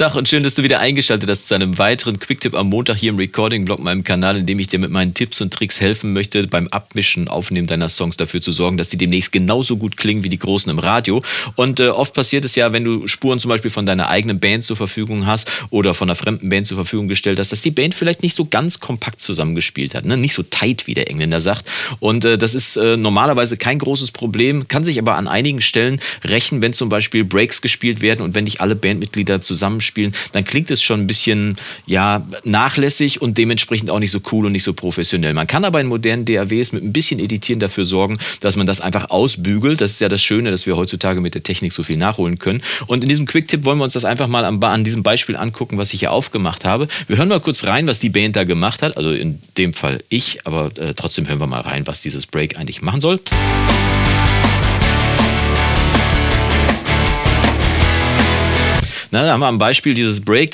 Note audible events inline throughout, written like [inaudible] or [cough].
Tag und schön, dass du wieder eingeschaltet hast zu einem weiteren Quicktip am Montag hier im Recording-Blog, meinem Kanal, in dem ich dir mit meinen Tipps und Tricks helfen möchte, beim Abmischen, Aufnehmen deiner Songs dafür zu sorgen, dass sie demnächst genauso gut klingen wie die großen im Radio. Und äh, oft passiert es ja, wenn du Spuren zum Beispiel von deiner eigenen Band zur Verfügung hast oder von einer fremden Band zur Verfügung gestellt hast, dass die Band vielleicht nicht so ganz kompakt zusammengespielt hat, ne? nicht so tight, wie der Engländer sagt. Und äh, das ist äh, normalerweise kein großes Problem, kann sich aber an einigen Stellen rächen, wenn zum Beispiel Breaks gespielt werden und wenn nicht alle Bandmitglieder zusammenspielen spielen, dann klingt es schon ein bisschen ja, nachlässig und dementsprechend auch nicht so cool und nicht so professionell. Man kann aber in modernen DAWs mit ein bisschen Editieren dafür sorgen, dass man das einfach ausbügelt. Das ist ja das Schöne, dass wir heutzutage mit der Technik so viel nachholen können. Und in diesem Quick-Tipp wollen wir uns das einfach mal an, diesem Beispiel angucken, was ich hier aufgemacht habe. Wir hören mal kurz rein, was die Band da gemacht hat. Also in dem Fall ich, aber äh, trotzdem hören wir mal rein, was dieses Break eigentlich machen soll. Na, da haben wir am Beispiel dieses Break,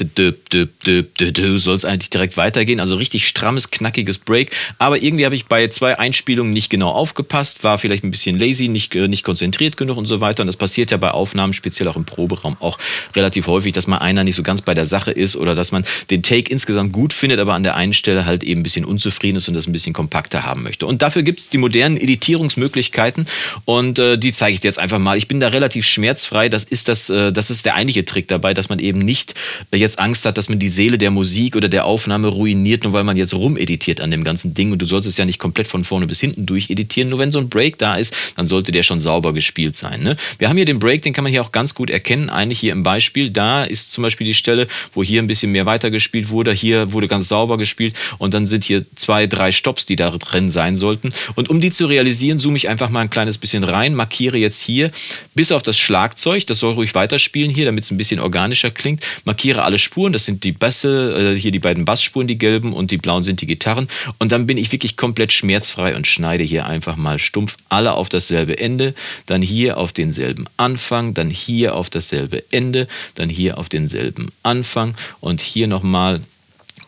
soll es eigentlich direkt weitergehen. Also richtig strammes, knackiges Break. Aber irgendwie habe ich bei zwei Einspielungen nicht genau aufgepasst, war vielleicht ein bisschen lazy, nicht, äh, nicht konzentriert genug und so weiter. Und das passiert ja bei Aufnahmen, speziell auch im Proberaum, auch relativ häufig, dass mal einer nicht so ganz bei der Sache ist oder dass man den Take insgesamt gut findet, aber an der einen Stelle halt eben ein bisschen unzufrieden ist und das ein bisschen kompakter haben möchte. Und dafür gibt es die modernen Editierungsmöglichkeiten und äh, die zeige ich dir jetzt einfach mal. Ich bin da relativ schmerzfrei. Das ist, das, äh, das ist der eigentliche Trick dabei dabei, dass man eben nicht jetzt Angst hat, dass man die Seele der Musik oder der Aufnahme ruiniert, nur weil man jetzt rumeditiert an dem ganzen Ding. Und du sollst es ja nicht komplett von vorne bis hinten durcheditieren. Nur wenn so ein Break da ist, dann sollte der schon sauber gespielt sein. Ne? Wir haben hier den Break, den kann man hier auch ganz gut erkennen. Eigentlich hier im Beispiel, da ist zum Beispiel die Stelle, wo hier ein bisschen mehr weitergespielt wurde. Hier wurde ganz sauber gespielt und dann sind hier zwei, drei Stops, die da drin sein sollten. Und um die zu realisieren, zoome ich einfach mal ein kleines bisschen rein, markiere jetzt hier bis auf das Schlagzeug, das soll ruhig weiterspielen hier, damit es ein bisschen organisch organischer klingt. Markiere alle Spuren, das sind die Bässe, äh, hier die beiden Bassspuren, die gelben und die blauen sind die Gitarren. Und dann bin ich wirklich komplett schmerzfrei und schneide hier einfach mal stumpf alle auf dasselbe Ende, dann hier auf denselben Anfang, dann hier auf dasselbe Ende, dann hier auf denselben Anfang und hier nochmal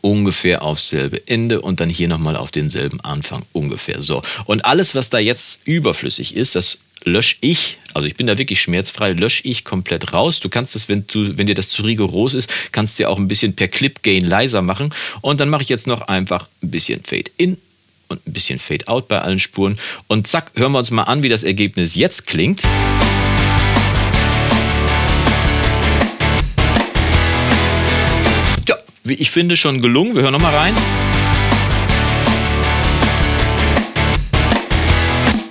ungefähr aufs selbe Ende und dann hier nochmal auf denselben Anfang ungefähr. So. Und alles, was da jetzt überflüssig ist, das lösche ich, also ich bin da wirklich schmerzfrei, lösche ich komplett raus. Du kannst das, wenn, du, wenn dir das zu rigoros ist, kannst du ja auch ein bisschen per Clip Gain leiser machen. Und dann mache ich jetzt noch einfach ein bisschen Fade in und ein bisschen Fade out bei allen Spuren. Und zack, hören wir uns mal an, wie das Ergebnis jetzt klingt. Ja, wie ich finde, schon gelungen. Wir hören nochmal rein.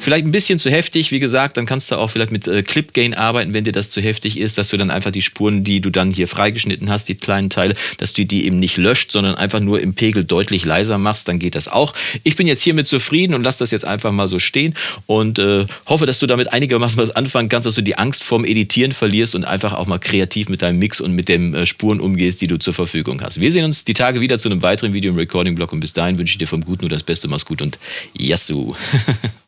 Vielleicht ein bisschen zu heftig, wie gesagt, dann kannst du auch vielleicht mit äh, Clip Gain arbeiten, wenn dir das zu heftig ist, dass du dann einfach die Spuren, die du dann hier freigeschnitten hast, die kleinen Teile, dass du die eben nicht löscht, sondern einfach nur im Pegel deutlich leiser machst, dann geht das auch. Ich bin jetzt hiermit zufrieden und lass das jetzt einfach mal so stehen und äh, hoffe, dass du damit einigermaßen was anfangen kannst, dass du die Angst vorm Editieren verlierst und einfach auch mal kreativ mit deinem Mix und mit den äh, Spuren umgehst, die du zur Verfügung hast. Wir sehen uns die Tage wieder zu einem weiteren Video im Recording-Blog und bis dahin wünsche ich dir vom Guten nur das Beste, mach's gut und Yassou! [laughs]